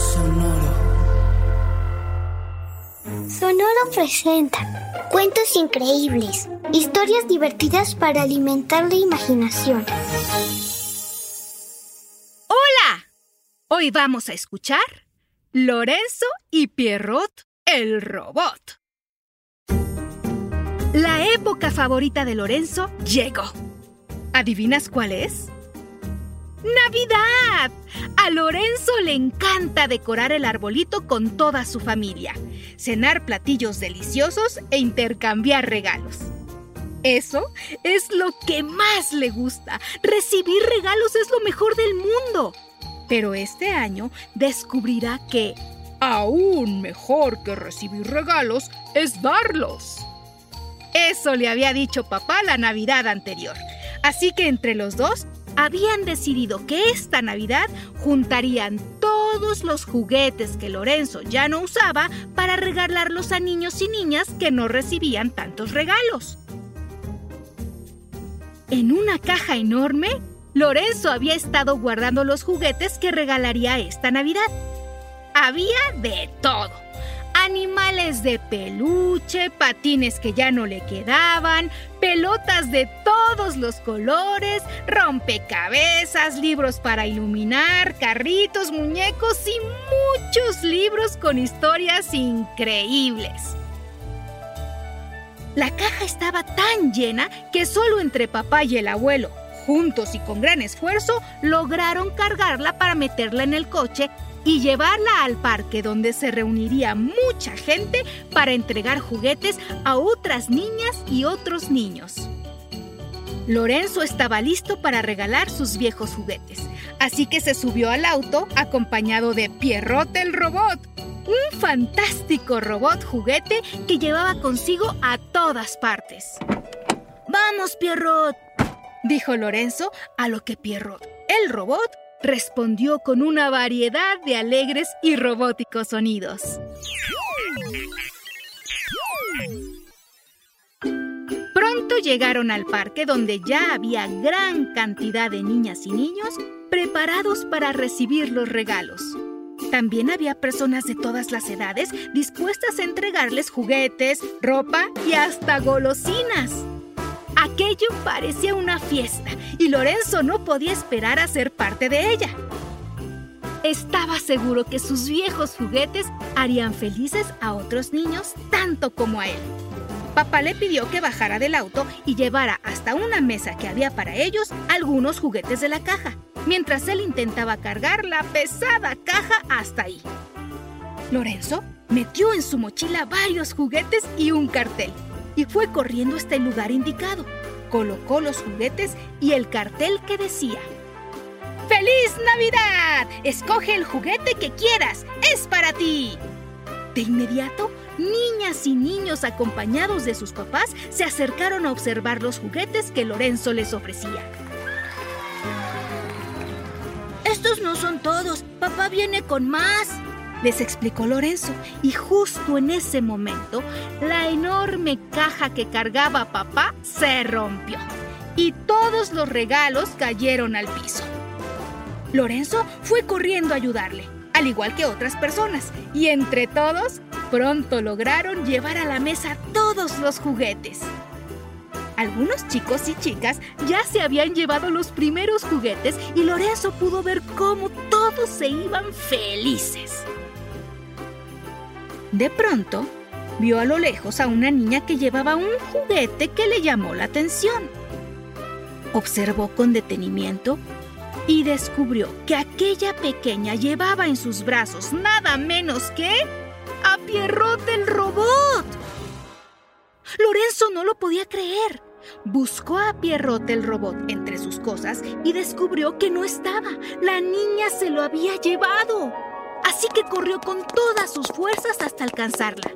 Sonoro. Sonoro presenta cuentos increíbles, historias divertidas para alimentar la imaginación. ¡Hola! Hoy vamos a escuchar Lorenzo y Pierrot, el robot. La época favorita de Lorenzo llegó. ¿Adivinas cuál es? ¡Navidad! A Lorenzo le encanta decorar el arbolito con toda su familia, cenar platillos deliciosos e intercambiar regalos. Eso es lo que más le gusta. Recibir regalos es lo mejor del mundo. Pero este año descubrirá que aún mejor que recibir regalos es darlos. Eso le había dicho papá la Navidad anterior. Así que entre los dos habían decidido que esta Navidad juntarían todos los juguetes que Lorenzo ya no usaba para regalarlos a niños y niñas que no recibían tantos regalos. En una caja enorme, Lorenzo había estado guardando los juguetes que regalaría esta Navidad. Había de todo animales de peluche, patines que ya no le quedaban, pelotas de todos los colores, rompecabezas, libros para iluminar, carritos, muñecos y muchos libros con historias increíbles. La caja estaba tan llena que solo entre papá y el abuelo, juntos y con gran esfuerzo, lograron cargarla para meterla en el coche y llevarla al parque donde se reuniría mucha gente para entregar juguetes a otras niñas y otros niños. Lorenzo estaba listo para regalar sus viejos juguetes, así que se subió al auto acompañado de Pierrot el robot, un fantástico robot juguete que llevaba consigo a todas partes. ¡Vamos, Pierrot! dijo Lorenzo, a lo que Pierrot, el robot, respondió con una variedad de alegres y robóticos sonidos. Pronto llegaron al parque donde ya había gran cantidad de niñas y niños preparados para recibir los regalos. También había personas de todas las edades dispuestas a entregarles juguetes, ropa y hasta golosinas. Aquello parecía una fiesta y Lorenzo no podía esperar a ser parte de ella. Estaba seguro que sus viejos juguetes harían felices a otros niños tanto como a él. Papá le pidió que bajara del auto y llevara hasta una mesa que había para ellos algunos juguetes de la caja, mientras él intentaba cargar la pesada caja hasta ahí. Lorenzo metió en su mochila varios juguetes y un cartel y fue corriendo hasta el lugar indicado. Colocó los juguetes y el cartel que decía, ¡Feliz Navidad! Escoge el juguete que quieras, es para ti. De inmediato, niñas y niños acompañados de sus papás se acercaron a observar los juguetes que Lorenzo les ofrecía. Estos no son todos, papá viene con más, les explicó Lorenzo, y justo en ese momento, la enorme caja que cargaba papá se rompió y todos los regalos cayeron al piso. Lorenzo fue corriendo a ayudarle, al igual que otras personas, y entre todos pronto lograron llevar a la mesa todos los juguetes. Algunos chicos y chicas ya se habían llevado los primeros juguetes y Lorenzo pudo ver cómo todos se iban felices. De pronto, vio a lo lejos a una niña que llevaba un juguete que le llamó la atención. Observó con detenimiento y descubrió que aquella pequeña llevaba en sus brazos nada menos que a Pierrot el robot. Lorenzo no lo podía creer. Buscó a Pierrot el robot entre sus cosas y descubrió que no estaba. La niña se lo había llevado. Así que corrió con todas sus fuerzas hasta alcanzarla.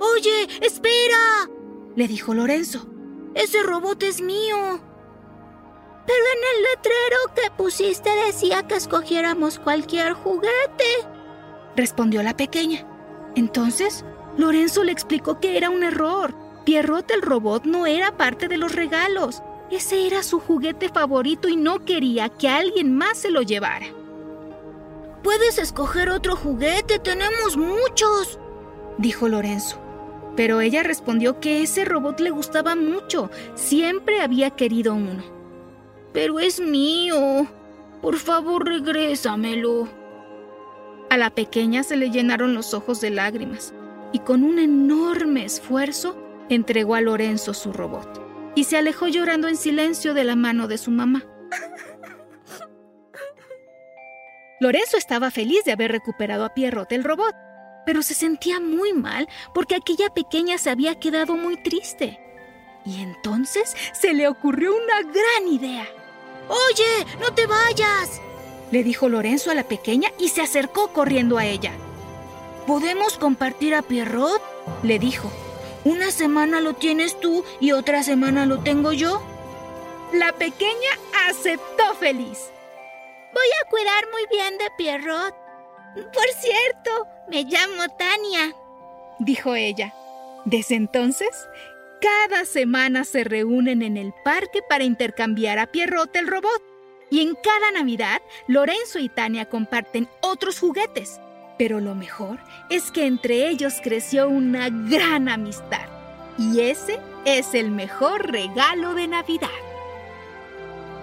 Oye, espera, le dijo Lorenzo. Ese robot es mío. Pero en el letrero que pusiste decía que escogiéramos cualquier juguete, respondió la pequeña. Entonces, Lorenzo le explicó que era un error. Pierrot el robot no era parte de los regalos. Ese era su juguete favorito y no quería que alguien más se lo llevara. Puedes escoger otro juguete, tenemos muchos, dijo Lorenzo. Pero ella respondió que ese robot le gustaba mucho, siempre había querido uno. Pero es mío. Por favor, regrésamelo. A la pequeña se le llenaron los ojos de lágrimas y con un enorme esfuerzo entregó a Lorenzo su robot y se alejó llorando en silencio de la mano de su mamá. Lorenzo estaba feliz de haber recuperado a Pierrot el robot, pero se sentía muy mal porque aquella pequeña se había quedado muy triste. Y entonces se le ocurrió una gran idea. Oye, no te vayas, le dijo Lorenzo a la pequeña y se acercó corriendo a ella. ¿Podemos compartir a Pierrot? le dijo. Una semana lo tienes tú y otra semana lo tengo yo. La pequeña aceptó feliz. Voy a cuidar muy bien de Pierrot. Por cierto, me llamo Tania, dijo ella. Desde entonces, cada semana se reúnen en el parque para intercambiar a Pierrot el robot. Y en cada Navidad, Lorenzo y Tania comparten otros juguetes. Pero lo mejor es que entre ellos creció una gran amistad. Y ese es el mejor regalo de Navidad.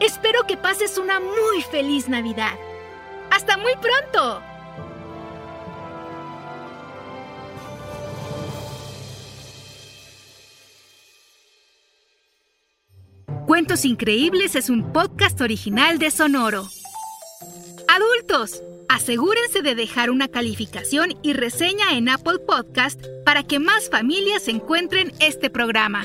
Espero que pases una muy feliz Navidad. ¡Hasta muy pronto! Cuentos Increíbles es un podcast original de Sonoro. Adultos, asegúrense de dejar una calificación y reseña en Apple Podcast para que más familias encuentren este programa.